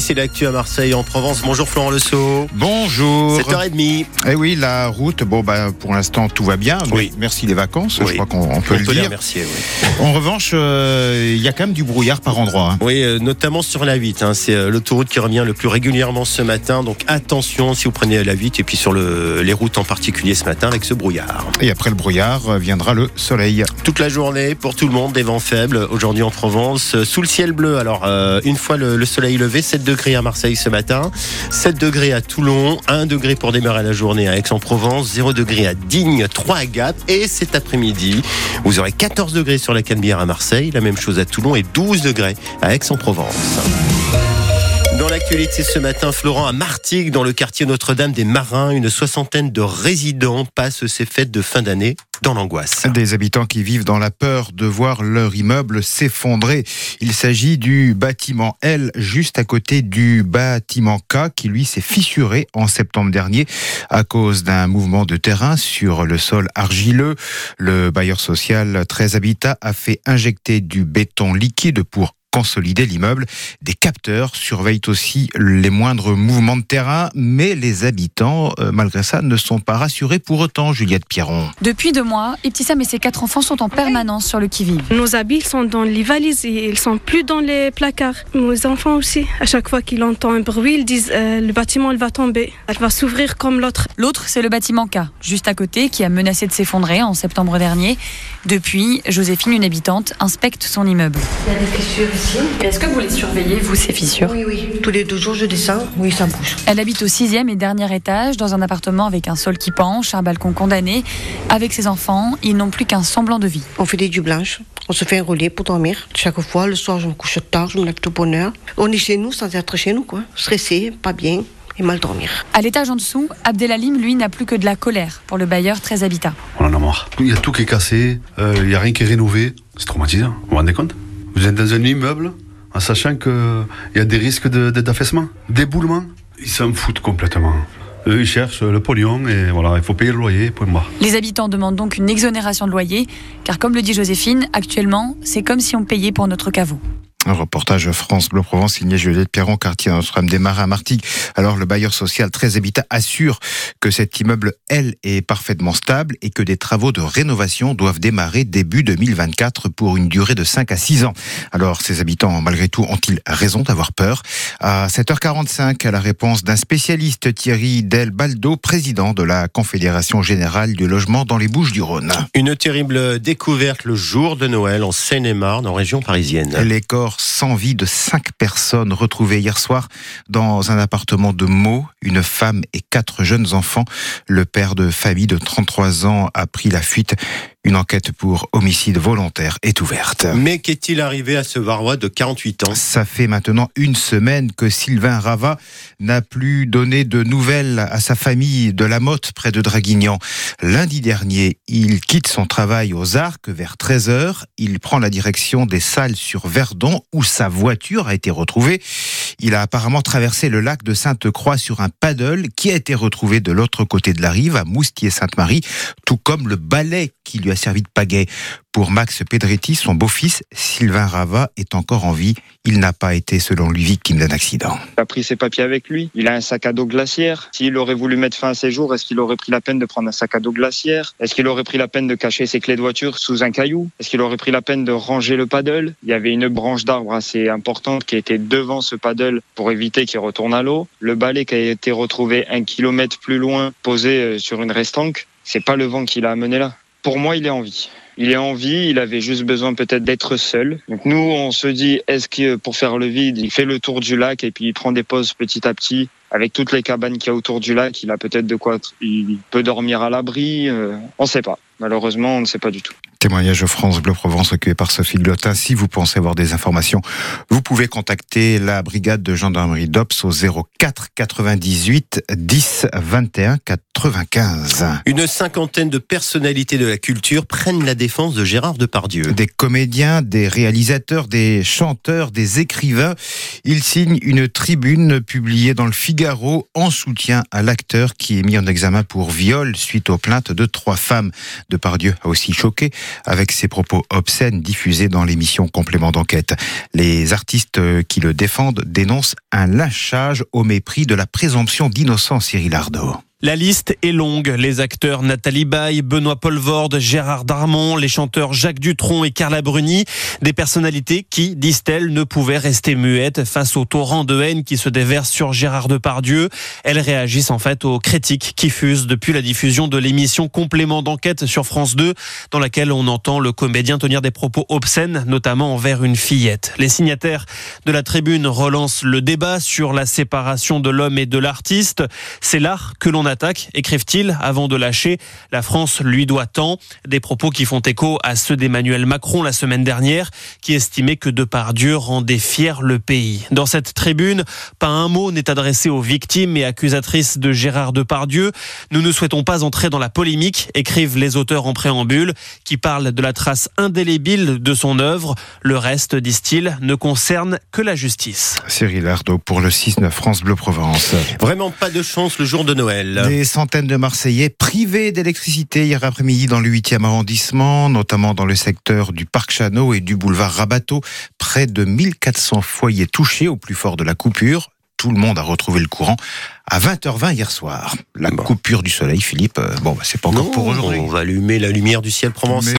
c'est l'actu à Marseille, en Provence. Bonjour Florent Le Sceau. Bonjour. 7h30. Eh oui, la route, bon, bah, pour l'instant, tout va bien. Oui. Merci les vacances, Oui. je crois qu'on on peut On le peut dire. remercier, oui. En revanche, euh, il y a quand même du brouillard par endroit. hein. Oui, euh, notamment sur la 8. hein. c'est euh, l'autoroute qui revient le plus régulièrement ce matin. Donc attention si vous prenez la 8 et puis sur le, les routes en particulier ce matin avec ce brouillard. Et après le brouillard viendra le soleil. Toute la journée pour tout le monde, des vents faibles aujourd'hui en Provence, sous le ciel bleu. Alors euh, une fois le, le soleil levé, 7 degrés à Marseille ce matin, 7 degrés à Toulon, 1 degré pour démarrer la journée à Aix-en-Provence, 0 degré à Digne, 3 à Gap et cet après-midi, vous aurez 14 degrés sur la Canebière à Marseille, la même chose à Toulon et 12 degrés à Aix-en-Provence. L'actualité ce matin, Florent, à Martigues, dans le quartier Notre-Dame des Marins, une soixantaine de résidents passent ces fêtes de fin d'année dans l'angoisse. Des habitants qui vivent dans la peur de voir leur immeuble s'effondrer. Il s'agit du bâtiment L juste à côté du bâtiment K qui lui s'est fissuré en septembre dernier à cause d'un mouvement de terrain sur le sol argileux. Le bailleur social 13 Habitat a fait injecter du béton liquide pour consolider l'immeuble. Des capteurs surveillent aussi les moindres mouvements de terrain, mais les habitants, euh, malgré ça, ne sont pas rassurés pour autant, Juliette Pierron. Depuis deux mois, Ibtissam et ses quatre enfants sont en permanence sur le qui-vive. Nos habits ils sont dans les valises et ils sont plus dans les placards. Nos enfants aussi, à chaque fois qu'ils entendent un bruit, ils disent euh, le bâtiment il va tomber, elle va s'ouvrir comme l'autre. L'autre, c'est le bâtiment K, juste à côté, qui a menacé de s'effondrer en septembre dernier. Depuis, Joséphine, une habitante, inspecte son immeuble. Il y a des fissures Est-ce que vous les surveillez, vous, ces fissures? Oui, oui. Tous les deux jours, je descends. Oui, ça bouge. Elle habite au sixième et dernier étage, dans un appartement avec un sol qui penche, un balcon condamné. Avec ses enfants, ils n'ont plus qu'un semblant de vie. On fait des du blanches. On se fait un relais pour dormir. Chaque fois, le soir, je me couche tard, je me lève de bonne heure. On est chez nous sans être chez nous, quoi. Stressé, pas bien et mal dormir. À l'étage en dessous, Abdelalim, lui, n'a plus que de la colère pour le bailleur 13 habitats. On en a marre. Il y a tout qui est cassé, euh, il n'y a rien qui est rénové. C'est traumatisant, vous vous rendez compte? Vous êtes dans un immeuble en sachant qu'il y a des risques de- d'affaissement, d'éboulement? Ils s'en foutent complètement. Eux, ils cherchent le pognon et voilà, il faut payer le loyer, point barre. Les habitants demandent donc une exonération de loyer, car comme le dit Joséphine, actuellement, c'est comme si on payait pour notre caveau. Un reportage France Bleu Provence signé Juliette Pierron, quartier Notre-Dame des Marins à Martigues. Alors, le bailleur social 13 Habitat assure que cet immeuble, elle, est parfaitement stable et que des travaux de rénovation doivent démarrer début 2024 pour une durée de 5 à 6 ans. Alors, ces habitants, malgré tout, ont-ils raison d'avoir peur? À 7h45, à la réponse d'un spécialiste, Thierry Del Baldo, président de la Confédération Générale du Logement dans les Bouches-du-Rhône. Une terrible découverte le jour de Noël en Seine-et-Marne, en région parisienne. Les corps sans vie de cinq personnes retrouvées hier soir dans un appartement de Meaux, une femme et quatre jeunes enfants. Le père de famille de 33 ans a pris la fuite. Une enquête pour homicide volontaire est ouverte. Mais qu'est-il arrivé à ce Varois de 48 ans? Ça fait maintenant une semaine que Sylvain Rava n'a plus donné de nouvelles à sa famille de la Motte près de Draguignan. Lundi dernier, il quitte son travail aux Arcs vers 13h. Il prend la direction des salles sur Verdon où sa voiture a été retrouvée. Il a apparemment traversé le lac de Sainte-Croix sur un paddle qui a été retrouvé de l'autre côté de la rive à Moustier-Sainte-Marie, tout comme le balai qui lui a servi de pagaie. Pour Max Pedretti, son beau-fils, Sylvain Rava, est encore en vie. Il n'a pas été, selon lui, victime d'un accident. Il a pris ses papiers avec lui. Il a un sac à dos glaciaire. S'il aurait voulu mettre fin à ses jours, est-ce qu'il aurait pris la peine de prendre un sac à dos glaciaire? Est-ce qu'il aurait pris la peine de cacher ses clés de voiture sous un caillou? Est-ce qu'il aurait pris la peine de ranger le paddle? Il y avait une branche d'arbre assez importante qui était devant ce paddle pour éviter qu'il retourne à l'eau. Le balai qui a été retrouvé un kilomètre plus loin, posé euh, sur une restanque, c'est pas le vent qui l'a amené là. Pour moi, il est en vie. Il est en vie, il avait juste besoin peut-être d'être seul. Donc nous, on se dit, est-ce que pour faire le vide, il fait le tour du lac et puis il prend des pauses petit à petit avec toutes les cabanes qu'il y a autour du lac, il a peut-être de quoi, il peut dormir à l'abri. euh, on ne sait pas. Malheureusement, on ne sait pas du tout. Témoignage France Bleu Provence recueilli par Sophie Glotin. Si vous pensez avoir des informations, vous pouvez contacter la brigade de gendarmerie d'Ops au 04 98 10 21 95. Une cinquantaine de personnalités de la culture prennent la défense de Gérard Depardieu. Des comédiens, des réalisateurs, des chanteurs, des écrivains. Ils signent une tribune publiée dans le Figaro en soutien à l'acteur qui est mis en examen pour viol suite aux plaintes de trois femmes. Depardieu a aussi choqué avec ses propos obscènes diffusés dans l'émission Complément d'enquête. Les artistes qui le défendent dénoncent un lynchage au mépris de la présomption d'innocence, Cyril Ardo. La liste est longue. Les acteurs Nathalie Baye, Benoît Polvorde, Gérard Darmon, les chanteurs Jacques Dutronc et Carla Bruni, des personnalités qui, disent-elles, ne pouvaient rester muettes face au torrent de haine qui se déverse sur Gérard Depardieu. Elles réagissent en fait aux critiques qui fusent depuis la diffusion de l'émission Complément d'enquête sur France 2, dans laquelle on entend le comédien tenir des propos obscènes, notamment envers une fillette. Les signataires de la tribune relancent le débat sur la séparation de l'homme et de l'artiste. C'est l'art que l'on attaque, écrivent-ils, avant de lâcher. La France lui doit tant. Des propos qui font écho à ceux d'Emmanuel Macron la semaine dernière, qui estimait que Depardieu rendait fier le pays. Dans cette tribune, pas un mot n'est adressé aux victimes et accusatrices de Gérard Depardieu. Nous ne souhaitons pas entrer dans la polémique, écrivent les auteurs en préambule, qui parlent de la trace indélébile de son œuvre. Le reste, disent-ils, ne concerne que la justice. Cyril Ardo pour le 6-9 France Bleu Provence. Vraiment pas de chance le jour de Noël. Des centaines de Marseillais privés d'électricité hier après-midi dans le 8e arrondissement, notamment dans le secteur du Parc Chano et du boulevard Rabateau. Près de 1400 foyers touchés au plus fort de la coupure. Tout le monde a retrouvé le courant à 20h20 hier soir. La coupure du soleil, Philippe, euh, bon, bah, c'est pas encore Non, pour aujourd'hui. On va allumer la lumière du ciel provençal.